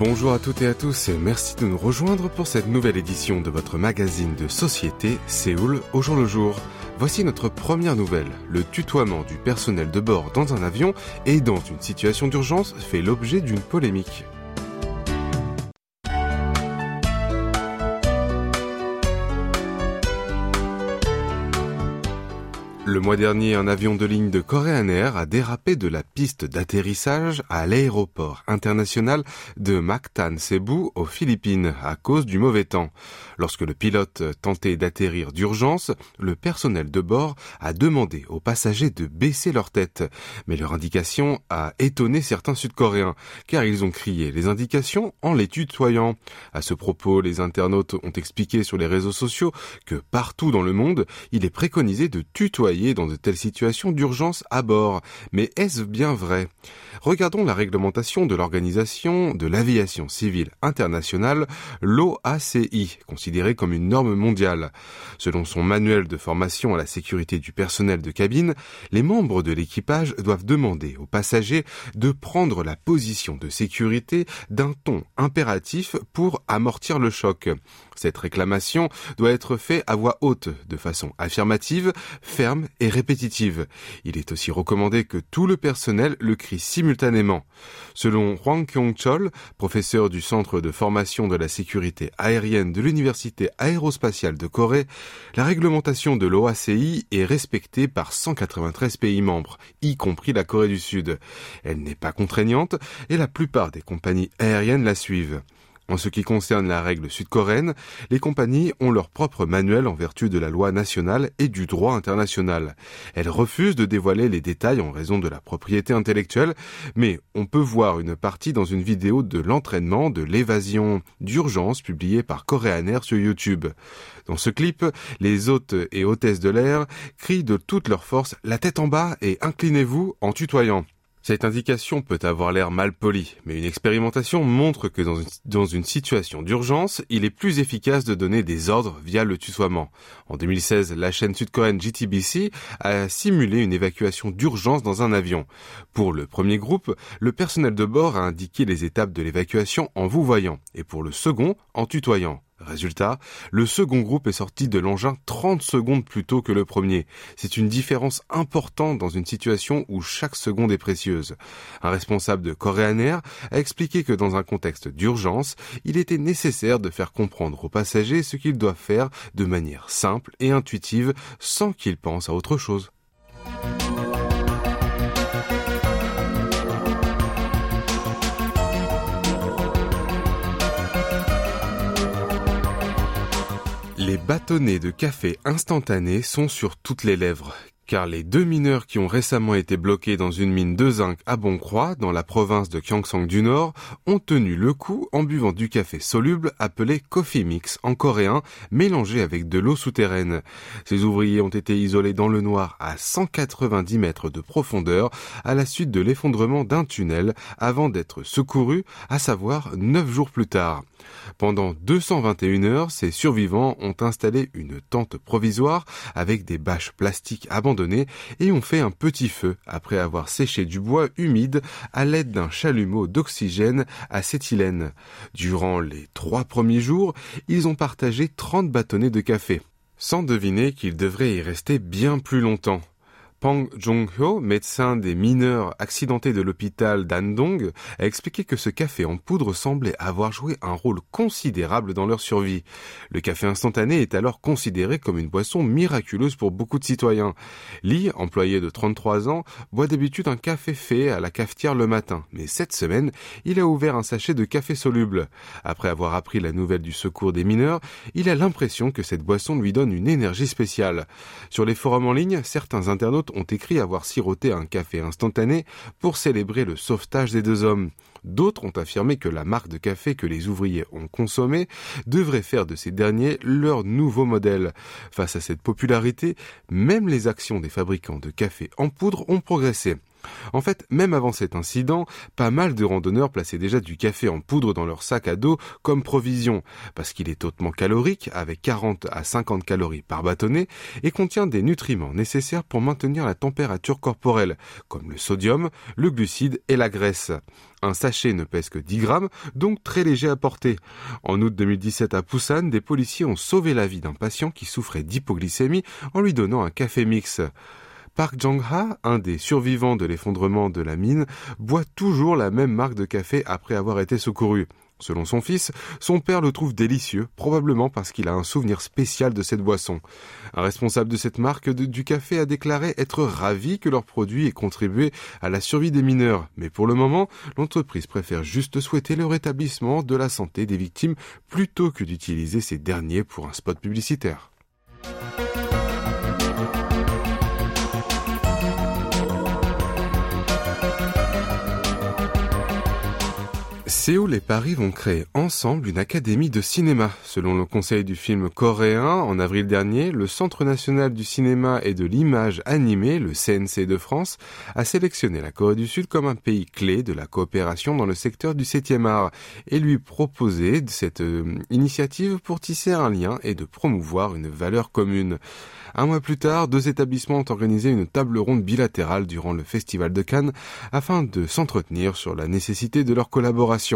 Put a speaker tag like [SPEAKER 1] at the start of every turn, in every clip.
[SPEAKER 1] Bonjour à toutes et à tous et merci de nous rejoindre pour cette nouvelle édition de votre magazine de société Séoul au jour le jour. Voici notre première nouvelle. Le tutoiement du personnel de bord dans un avion et dans une situation d'urgence fait l'objet d'une polémique. Le mois dernier, un avion de ligne de Korean Air a dérapé de la piste d'atterrissage à l'aéroport international de Mactan Cebu aux Philippines à cause du mauvais temps. Lorsque le pilote tentait d'atterrir d'urgence, le personnel de bord a demandé aux passagers de baisser leur tête. Mais leur indication a étonné certains Sud-Coréens, car ils ont crié les indications en les tutoyant. À ce propos, les internautes ont expliqué sur les réseaux sociaux que partout dans le monde, il est préconisé de tutoyer dans de telles situations d'urgence à bord. Mais est-ce bien vrai? Regardons la réglementation de l'Organisation de l'aviation civile internationale, l'OACI, considérée comme une norme mondiale. Selon son manuel de formation à la sécurité du personnel de cabine, les membres de l'équipage doivent demander aux passagers de prendre la position de sécurité d'un ton impératif pour amortir le choc. Cette réclamation doit être faite à voix haute, de façon affirmative, ferme et répétitive. Il est aussi recommandé que tout le personnel le crie simultanément. Selon Hwang Kyung-chol, professeur du Centre de formation de la sécurité aérienne de l'Université aérospatiale de Corée, la réglementation de l'OACI est respectée par 193 pays membres, y compris la Corée du Sud. Elle n'est pas contraignante et la plupart des compagnies aériennes la suivent. En ce qui concerne la règle sud-coréenne, les compagnies ont leur propre manuel en vertu de la loi nationale et du droit international. Elles refusent de dévoiler les détails en raison de la propriété intellectuelle, mais on peut voir une partie dans une vidéo de l'entraînement de l'évasion d'urgence publiée par Korean Air sur YouTube. Dans ce clip, les hôtes et hôtesses de l'air crient de toute leur force la tête en bas et inclinez-vous en tutoyant. Cette indication peut avoir l'air mal poli, mais une expérimentation montre que dans une, dans une situation d'urgence, il est plus efficace de donner des ordres via le tutoiement. En 2016, la chaîne sud-coréenne GTBC a simulé une évacuation d'urgence dans un avion. Pour le premier groupe, le personnel de bord a indiqué les étapes de l'évacuation en vous voyant, et pour le second, en tutoyant. Résultat, le second groupe est sorti de l'engin 30 secondes plus tôt que le premier. C'est une différence importante dans une situation où chaque seconde est précieuse. Un responsable de Korean Air a expliqué que dans un contexte d'urgence, il était nécessaire de faire comprendre aux passagers ce qu'ils doivent faire de manière simple et intuitive sans qu'ils pensent à autre chose. Bâtonnets de café instantanés sont sur toutes les lèvres car les deux mineurs qui ont récemment été bloqués dans une mine de zinc à Boncroix, dans la province de Gyeongsang du Nord, ont tenu le coup en buvant du café soluble appelé coffee mix en coréen, mélangé avec de l'eau souterraine. Ces ouvriers ont été isolés dans le noir à 190 mètres de profondeur à la suite de l'effondrement d'un tunnel avant d'être secourus, à savoir neuf jours plus tard. Pendant 221 heures, ces survivants ont installé une tente provisoire avec des bâches plastiques abandonnées et ont fait un petit feu après avoir séché du bois humide à l'aide d'un chalumeau d'oxygène acétylène. Durant les trois premiers jours, ils ont partagé 30 bâtonnets de café, sans deviner qu'ils devraient y rester bien plus longtemps. Pang Jong-hyo, médecin des mineurs accidentés de l'hôpital d'Andong, a expliqué que ce café en poudre semblait avoir joué un rôle considérable dans leur survie. Le café instantané est alors considéré comme une boisson miraculeuse pour beaucoup de citoyens. Lee, employé de 33 ans, boit d'habitude un café fait à la cafetière le matin, mais cette semaine, il a ouvert un sachet de café soluble. Après avoir appris la nouvelle du secours des mineurs, il a l'impression que cette boisson lui donne une énergie spéciale. Sur les forums en ligne, certains internautes Ont écrit avoir siroté un café instantané pour célébrer le sauvetage des deux hommes. D'autres ont affirmé que la marque de café que les ouvriers ont consommé devrait faire de ces derniers leur nouveau modèle. Face à cette popularité, même les actions des fabricants de café en poudre ont progressé. En fait, même avant cet incident, pas mal de randonneurs plaçaient déjà du café en poudre dans leur sac à dos comme provision, parce qu'il est hautement calorique, avec 40 à 50 calories par bâtonnet, et contient des nutriments nécessaires pour maintenir la température corporelle, comme le sodium, le glucide et la graisse. Un sachet ne pèse que 10 grammes, donc très léger à porter. En août 2017 à Busan, des policiers ont sauvé la vie d'un patient qui souffrait d'hypoglycémie en lui donnant un café mix. Park Jong-ha, un des survivants de l'effondrement de la mine, boit toujours la même marque de café après avoir été secouru. Selon son fils, son père le trouve délicieux, probablement parce qu'il a un souvenir spécial de cette boisson. Un responsable de cette marque du café a déclaré être ravi que leur produit ait contribué à la survie des mineurs, mais pour le moment, l'entreprise préfère juste souhaiter le rétablissement de la santé des victimes plutôt que d'utiliser ces derniers pour un spot publicitaire. Séoul et Paris vont créer ensemble une académie de cinéma. Selon le conseil du film coréen, en avril dernier, le Centre national du cinéma et de l'image animée, le CNC de France, a sélectionné la Corée du Sud comme un pays clé de la coopération dans le secteur du 7e art et lui proposer cette euh, initiative pour tisser un lien et de promouvoir une valeur commune. Un mois plus tard, deux établissements ont organisé une table ronde bilatérale durant le Festival de Cannes afin de s'entretenir sur la nécessité de leur collaboration.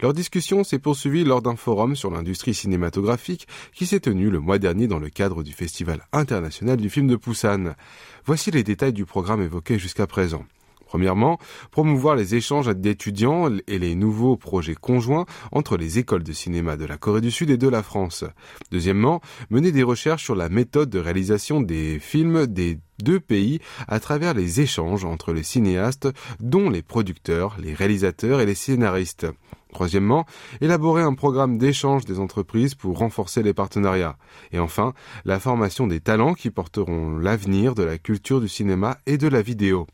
[SPEAKER 1] Leur discussion s'est poursuivie lors d'un forum sur l'industrie cinématographique qui s'est tenu le mois dernier dans le cadre du Festival international du film de Busan. Voici les détails du programme évoqué jusqu'à présent. Premièrement, promouvoir les échanges d'étudiants et les nouveaux projets conjoints entre les écoles de cinéma de la Corée du Sud et de la France. Deuxièmement, mener des recherches sur la méthode de réalisation des films des deux pays à travers les échanges entre les cinéastes, dont les producteurs, les réalisateurs et les scénaristes. Troisièmement, élaborer un programme d'échange des entreprises pour renforcer les partenariats. Et enfin, la formation des talents qui porteront l'avenir de la culture du cinéma et de la vidéo.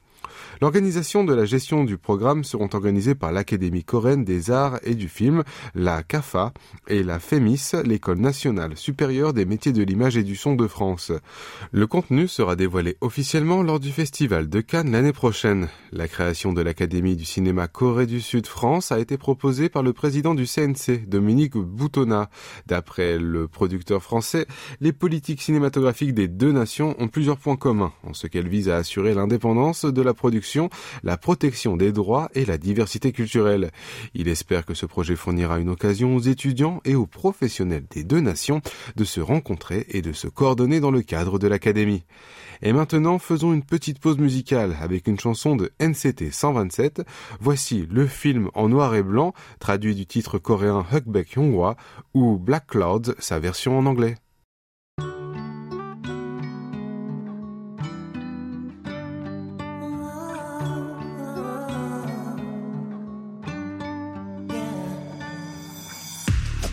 [SPEAKER 1] L'organisation de la gestion du programme seront organisées par l'Académie coréenne des arts et du film, la CAFA, et la FEMIS, l'École nationale supérieure des métiers de l'image et du son de France. Le contenu sera dévoilé officiellement lors du Festival de Cannes l'année prochaine. La création de l'Académie du cinéma Corée du Sud France a été proposée par le président du CNC, Dominique Boutonna. D'après le producteur français, les politiques cinématographiques des deux nations ont plusieurs points communs, en ce qu'elles visent à assurer l'indépendance de la production, la protection des droits et la diversité culturelle. Il espère que ce projet fournira une occasion aux étudiants et aux professionnels des deux nations de se rencontrer et de se coordonner dans le cadre de l'académie. Et maintenant, faisons une petite pause musicale avec une chanson de NCT 127. Voici le film en noir et blanc, traduit du titre coréen Hukbaek Hyunghwa, ou Black Clouds, sa version en anglais.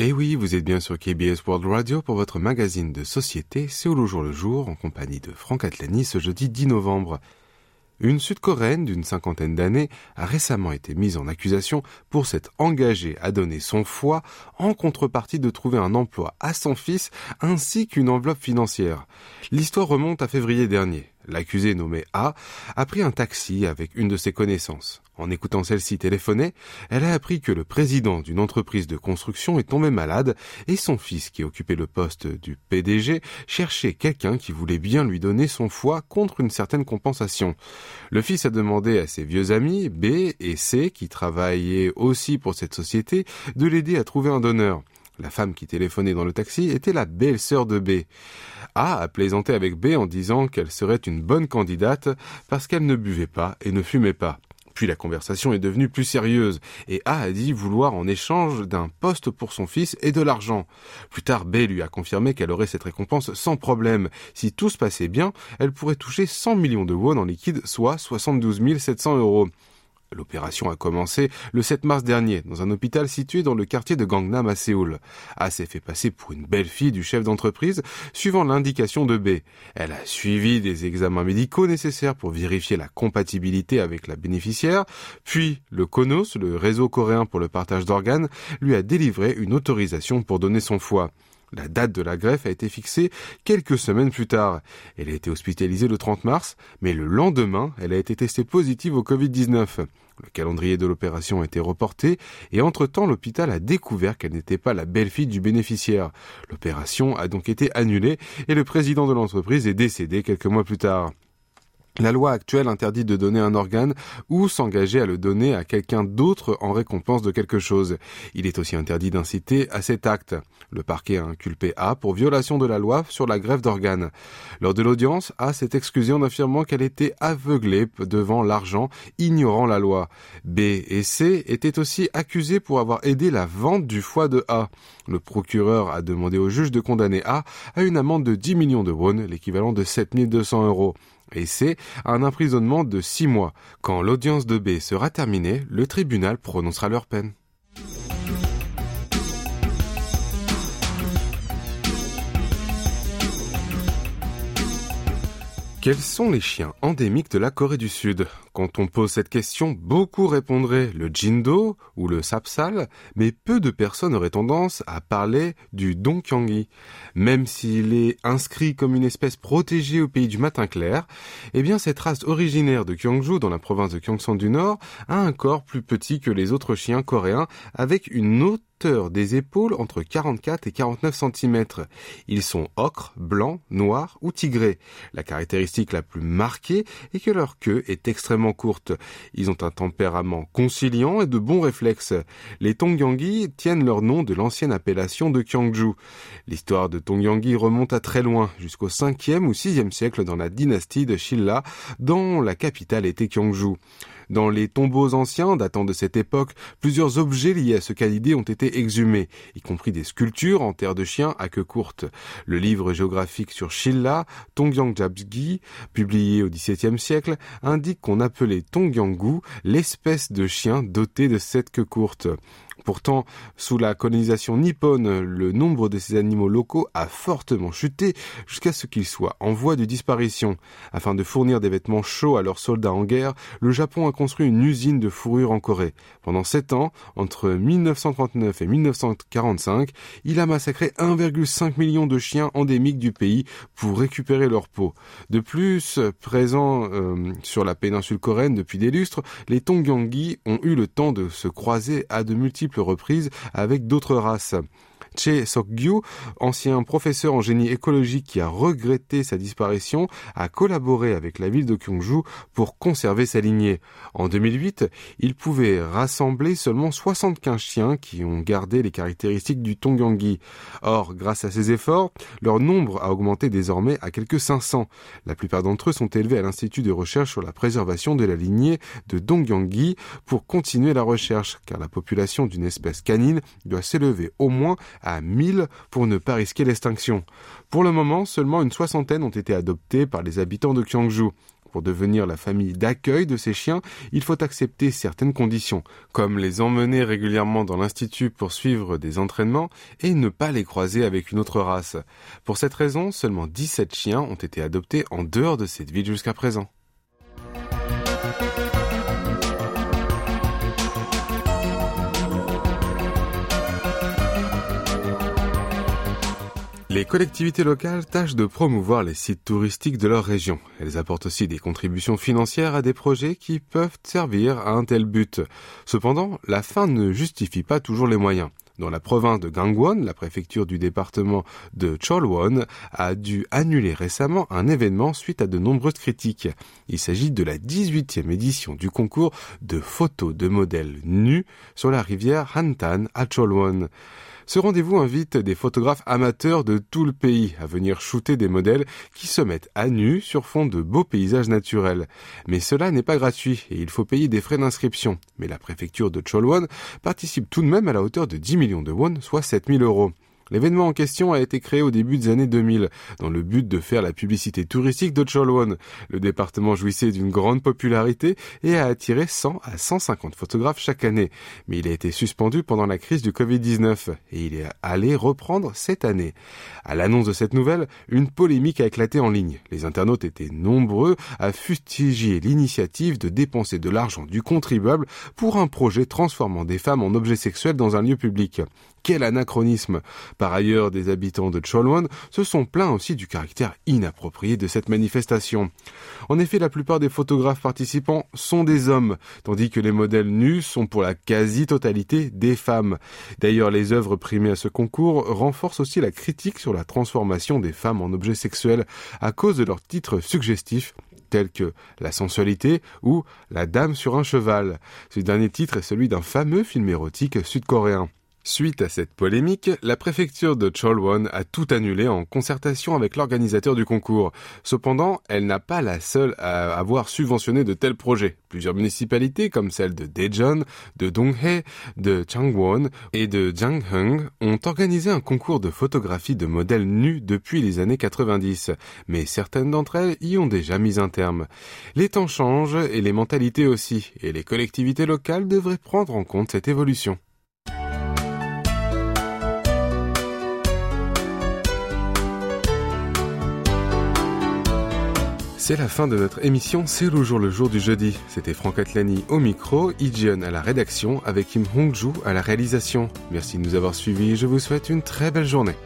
[SPEAKER 1] Et eh oui, vous êtes bien sur KBS World Radio pour votre magazine de société Séoul au jour le jour en compagnie de Franck Atlani ce jeudi 10 novembre. Une Sud-Coréenne d'une cinquantaine d'années a récemment été mise en accusation pour s'être engagée à donner son foie en contrepartie de trouver un emploi à son fils ainsi qu'une enveloppe financière. L'histoire remonte à février dernier. L'accusé nommé A a pris un taxi avec une de ses connaissances. En écoutant celle-ci téléphoner, elle a appris que le président d'une entreprise de construction est tombé malade et son fils, qui occupait le poste du PDG, cherchait quelqu'un qui voulait bien lui donner son foie contre une certaine compensation. Le fils a demandé à ses vieux amis, B et C, qui travaillaient aussi pour cette société, de l'aider à trouver un donneur. La femme qui téléphonait dans le taxi était la belle-sœur de B. A a plaisanté avec B en disant qu'elle serait une bonne candidate parce qu'elle ne buvait pas et ne fumait pas. Puis la conversation est devenue plus sérieuse, et A a dit vouloir en échange d'un poste pour son fils et de l'argent. Plus tard, B lui a confirmé qu'elle aurait cette récompense sans problème. Si tout se passait bien, elle pourrait toucher 100 millions de won en liquide, soit 72 700 euros. L'opération a commencé le 7 mars dernier dans un hôpital situé dans le quartier de Gangnam à Séoul. A s'est fait passer pour une belle fille du chef d'entreprise suivant l'indication de B. Elle a suivi des examens médicaux nécessaires pour vérifier la compatibilité avec la bénéficiaire, puis le KONOS, le réseau coréen pour le partage d'organes, lui a délivré une autorisation pour donner son foie. La date de la greffe a été fixée quelques semaines plus tard. Elle a été hospitalisée le 30 mars, mais le lendemain, elle a été testée positive au Covid-19. Le calendrier de l'opération a été reporté et entre-temps l'hôpital a découvert qu'elle n'était pas la belle-fille du bénéficiaire. L'opération a donc été annulée et le président de l'entreprise est décédé quelques mois plus tard. La loi actuelle interdit de donner un organe ou s'engager à le donner à quelqu'un d'autre en récompense de quelque chose. Il est aussi interdit d'inciter à cet acte. Le parquet a inculpé A pour violation de la loi sur la grève d'organes. Lors de l'audience, A s'est excusé en affirmant qu'elle était aveuglée devant l'argent, ignorant la loi. B et C étaient aussi accusés pour avoir aidé la vente du foie de A. Le procureur a demandé au juge de condamner A à une amende de 10 millions de won, l'équivalent de 7200 euros et c'est un emprisonnement de six mois. Quand l'audience de B sera terminée, le tribunal prononcera leur peine. Quels sont les chiens endémiques de la Corée du Sud? Quand on pose cette question, beaucoup répondraient le jindo ou le sapsal, mais peu de personnes auraient tendance à parler du donkyangi. Même s'il est inscrit comme une espèce protégée au pays du matin clair, eh bien cette race originaire de Gyeongju dans la province de Gyeongsang du Nord a un corps plus petit que les autres chiens coréens avec une autre des épaules entre 44 et 49 cm. Ils sont ocre, blanc, noir ou tigré. La caractéristique la plus marquée est que leur queue est extrêmement courte. Ils ont un tempérament conciliant et de bons réflexes. Les Tongyangi tiennent leur nom de l'ancienne appellation de Kyangju. L'histoire de Tongyangi remonte à très loin, jusqu'au 5e ou 6e siècle dans la dynastie de Shilla, dont la capitale était Kyangju. Dans les tombeaux anciens datant de cette époque, plusieurs objets liés à ce canidé ont été exhumés, y compris des sculptures en terre de chien à queue courte. Le livre géographique sur Shilla, Tongyangjabgi, publié au XVIIe siècle, indique qu'on appelait Tongyanggu l'espèce de chien doté de cette queue courte. Pourtant, sous la colonisation nippone, le nombre de ces animaux locaux a fortement chuté jusqu'à ce qu'ils soient en voie de disparition. Afin de fournir des vêtements chauds à leurs soldats en guerre, le Japon a construit une usine de fourrure en Corée. Pendant sept ans, entre 1939 et 1945, il a massacré 1,5 million de chiens endémiques du pays pour récupérer leur peau. De plus, présents euh, sur la péninsule coréenne depuis des lustres, les Tongyangi ont eu le temps de se croiser à de multiples reprises avec d'autres races. Che Sok-gyu, ancien professeur en génie écologique qui a regretté sa disparition, a collaboré avec la ville de Kyongju pour conserver sa lignée. En 2008, il pouvait rassembler seulement 75 chiens qui ont gardé les caractéristiques du Tongyangi. Or, grâce à ces efforts, leur nombre a augmenté désormais à quelques 500. La plupart d'entre eux sont élevés à l'Institut de recherche sur la préservation de la lignée de Dongyangi pour continuer la recherche, car la population d'une espèce canine doit s'élever au moins 1000 pour ne pas risquer l'extinction. Pour le moment, seulement une soixantaine ont été adoptés par les habitants de Kyangju. Pour devenir la famille d'accueil de ces chiens, il faut accepter certaines conditions, comme les emmener régulièrement dans l'institut pour suivre des entraînements et ne pas les croiser avec une autre race. Pour cette raison, seulement 17 chiens ont été adoptés en dehors de cette ville jusqu'à présent. Les collectivités locales tâchent de promouvoir les sites touristiques de leur région. Elles apportent aussi des contributions financières à des projets qui peuvent servir à un tel but. Cependant, la fin ne justifie pas toujours les moyens. Dans la province de Gangwon, la préfecture du département de Cholwon a dû annuler récemment un événement suite à de nombreuses critiques. Il s'agit de la 18e édition du concours de photos de modèles nus sur la rivière Hantan à Cholwon. Ce rendez-vous invite des photographes amateurs de tout le pays à venir shooter des modèles qui se mettent à nu sur fond de beaux paysages naturels. Mais cela n'est pas gratuit et il faut payer des frais d'inscription. Mais la préfecture de Cholwon participe tout de même à la hauteur de 10 millions de won, soit 7000 euros. L'événement en question a été créé au début des années 2000 dans le but de faire la publicité touristique de Cholwon. Le département jouissait d'une grande popularité et a attiré 100 à 150 photographes chaque année. Mais il a été suspendu pendant la crise du Covid-19 et il est allé reprendre cette année. À l'annonce de cette nouvelle, une polémique a éclaté en ligne. Les internautes étaient nombreux à fustiger l'initiative de dépenser de l'argent du contribuable pour un projet transformant des femmes en objets sexuels dans un lieu public. Quel anachronisme Par ailleurs, des habitants de Cholwon se sont plaints aussi du caractère inapproprié de cette manifestation. En effet, la plupart des photographes participants sont des hommes, tandis que les modèles nus sont pour la quasi-totalité des femmes. D'ailleurs, les œuvres primées à ce concours renforcent aussi la critique sur la transformation des femmes en objets sexuels à cause de leurs titres suggestifs tels que La sensualité ou La dame sur un cheval. Ce dernier titre est celui d'un fameux film érotique sud-coréen. Suite à cette polémique, la préfecture de Cholwon a tout annulé en concertation avec l'organisateur du concours. Cependant, elle n'a pas la seule à avoir subventionné de tels projets. Plusieurs municipalités, comme celles de Daejeon, de Donghae, de Changwon et de Janghung, ont organisé un concours de photographie de modèles nus depuis les années 90. Mais certaines d'entre elles y ont déjà mis un terme. Les temps changent et les mentalités aussi, et les collectivités locales devraient prendre en compte cette évolution. C'est la fin de notre émission C'est le jour le jour du jeudi. C'était Franck Atlani au micro, Ijeon à la rédaction avec Kim Hongju à la réalisation. Merci de nous avoir suivis. Je vous souhaite une très belle journée.